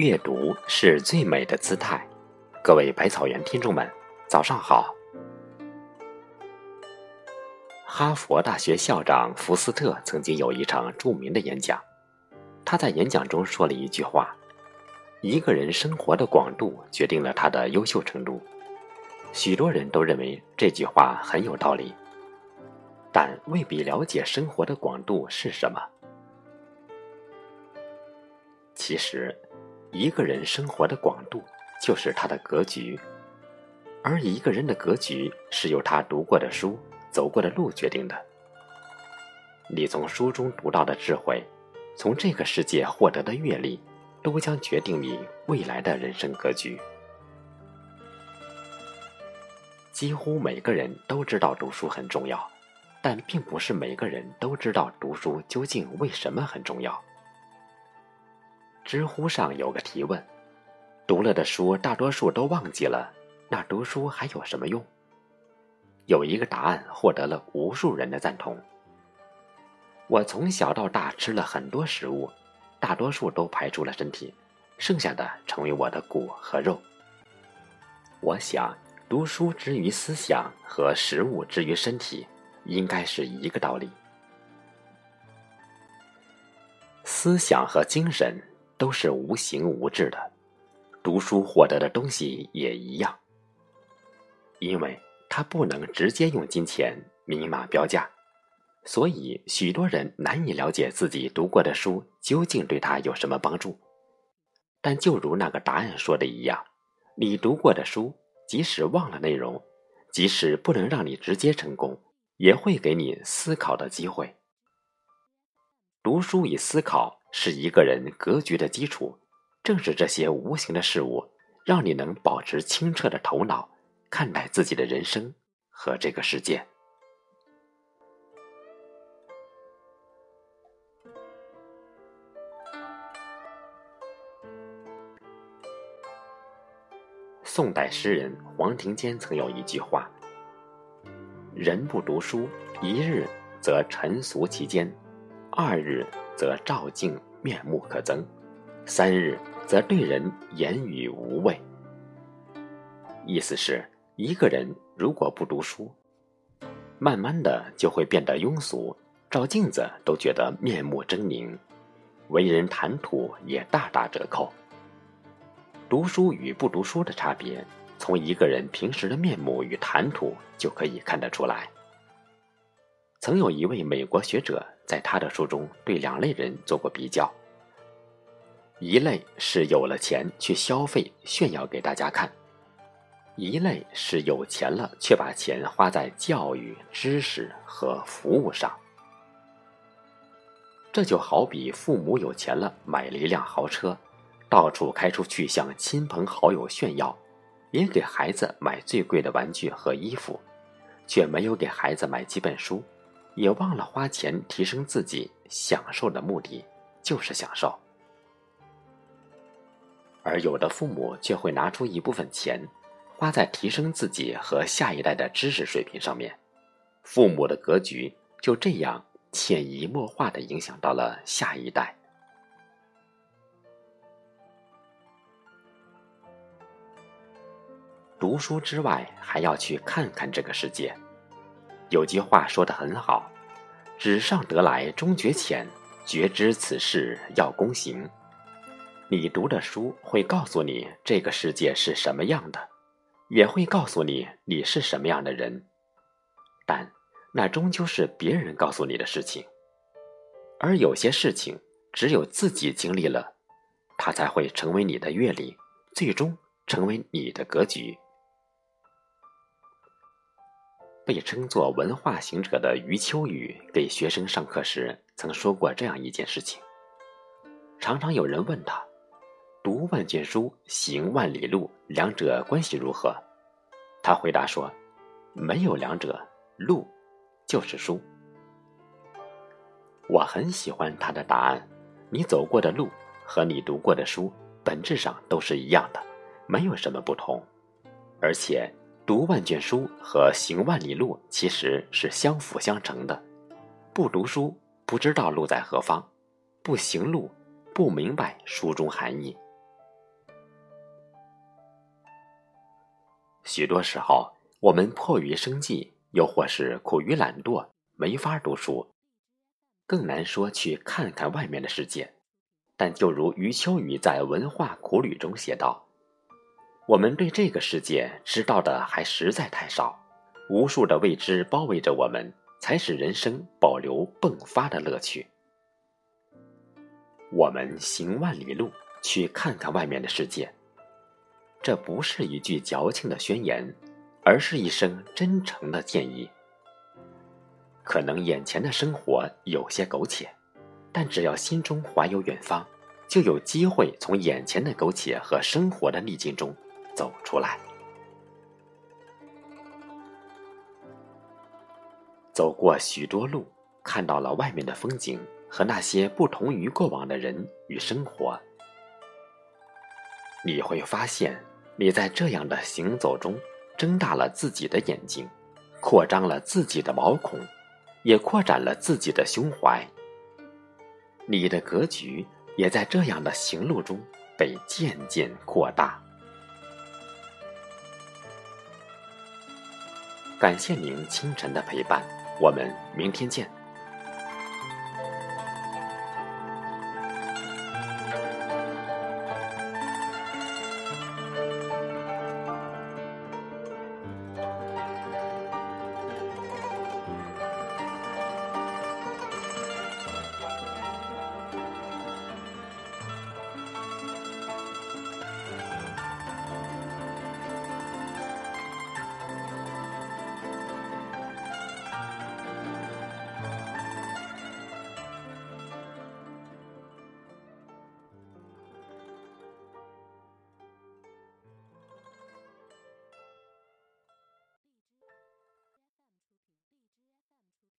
阅读是最美的姿态。各位百草园听众们，早上好。哈佛大学校长福斯特曾经有一场著名的演讲，他在演讲中说了一句话：“一个人生活的广度决定了他的优秀程度。”许多人都认为这句话很有道理，但未必了解生活的广度是什么。其实，一个人生活的广度就是他的格局，而一个人的格局是由他读过的书、走过的路决定的。你从书中读到的智慧，从这个世界获得的阅历，都将决定你未来的人生格局。几乎每个人都知道读书很重要，但并不是每个人都知道读书究竟为什么很重要。知乎上有个提问：“读了的书大多数都忘记了，那读书还有什么用？”有一个答案获得了无数人的赞同。我从小到大吃了很多食物，大多数都排出了身体，剩下的成为我的骨和肉。我想，读书之于思想和食物之于身体，应该是一个道理。思想和精神。都是无形无质的，读书获得的东西也一样，因为它不能直接用金钱明码标价，所以许多人难以了解自己读过的书究竟对他有什么帮助。但就如那个答案说的一样，你读过的书，即使忘了内容，即使不能让你直接成功，也会给你思考的机会。读书与思考。是一个人格局的基础，正是这些无形的事物，让你能保持清澈的头脑，看待自己的人生和这个世界。宋代诗人黄庭坚曾有一句话：“人不读书，一日则沉俗其间，二日。”则照镜面目可憎，三日则对人言语无味。意思是，一个人如果不读书，慢慢的就会变得庸俗，照镜子都觉得面目狰狞，为人谈吐也大打折扣。读书与不读书的差别，从一个人平时的面目与谈吐就可以看得出来。曾有一位美国学者在他的书中对两类人做过比较：一类是有了钱去消费炫耀给大家看；一类是有钱了却把钱花在教育、知识和服务上。这就好比父母有钱了买了一辆豪车，到处开出去向亲朋好友炫耀，也给孩子买最贵的玩具和衣服，却没有给孩子买几本书。也忘了花钱提升自己，享受的目的就是享受。而有的父母却会拿出一部分钱，花在提升自己和下一代的知识水平上面，父母的格局就这样潜移默化的影响到了下一代。读书之外，还要去看看这个世界。有句话说的很好：“纸上得来终觉浅，绝知此事要躬行。”你读的书会告诉你这个世界是什么样的，也会告诉你你是什么样的人，但那终究是别人告诉你的事情。而有些事情只有自己经历了，它才会成为你的阅历，最终成为你的格局。被称作文化行者的余秋雨给学生上课时曾说过这样一件事情。常常有人问他：“读万卷书，行万里路，两者关系如何？”他回答说：“没有两者，路就是书。”我很喜欢他的答案。你走过的路和你读过的书本质上都是一样的，没有什么不同，而且。读万卷书和行万里路其实是相辅相成的。不读书不知道路在何方不行路不明白书中含义。许多时候我们迫于生计又或是苦于懒惰没法读书更难说去看看外面的世界。但就如余秋雨在文化苦旅中写道我们对这个世界知道的还实在太少，无数的未知包围着我们，才使人生保留迸发的乐趣。”我们行万里路，去看看外面的世界。这不是一句矫情的宣言，而是一声真诚的建议。可能眼前的生活有些苟且。但只要心中怀有远方，就有机会从眼前的苟且和生活的逆境中走出来。走过许多路，看到了外面的风景和那些不同于过往的人与生活，你会发现，你在这样的行走中，睁大了自己的眼睛，扩张了自己的毛孔，也扩展了自己的胸怀。你的格局也在这样的行路中被渐渐扩大。感谢您清晨的陪伴，我们明天见。